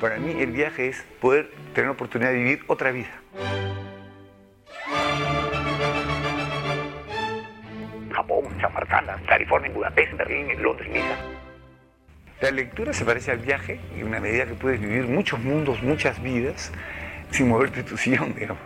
Para mí el viaje es poder tener la oportunidad de vivir otra vida. Japón, Chamarcana, California, Budapest, Berlín, Londres, Niza. La lectura se parece al viaje en una medida que puedes vivir muchos mundos, muchas vidas, sin moverte tu sillón, digamos.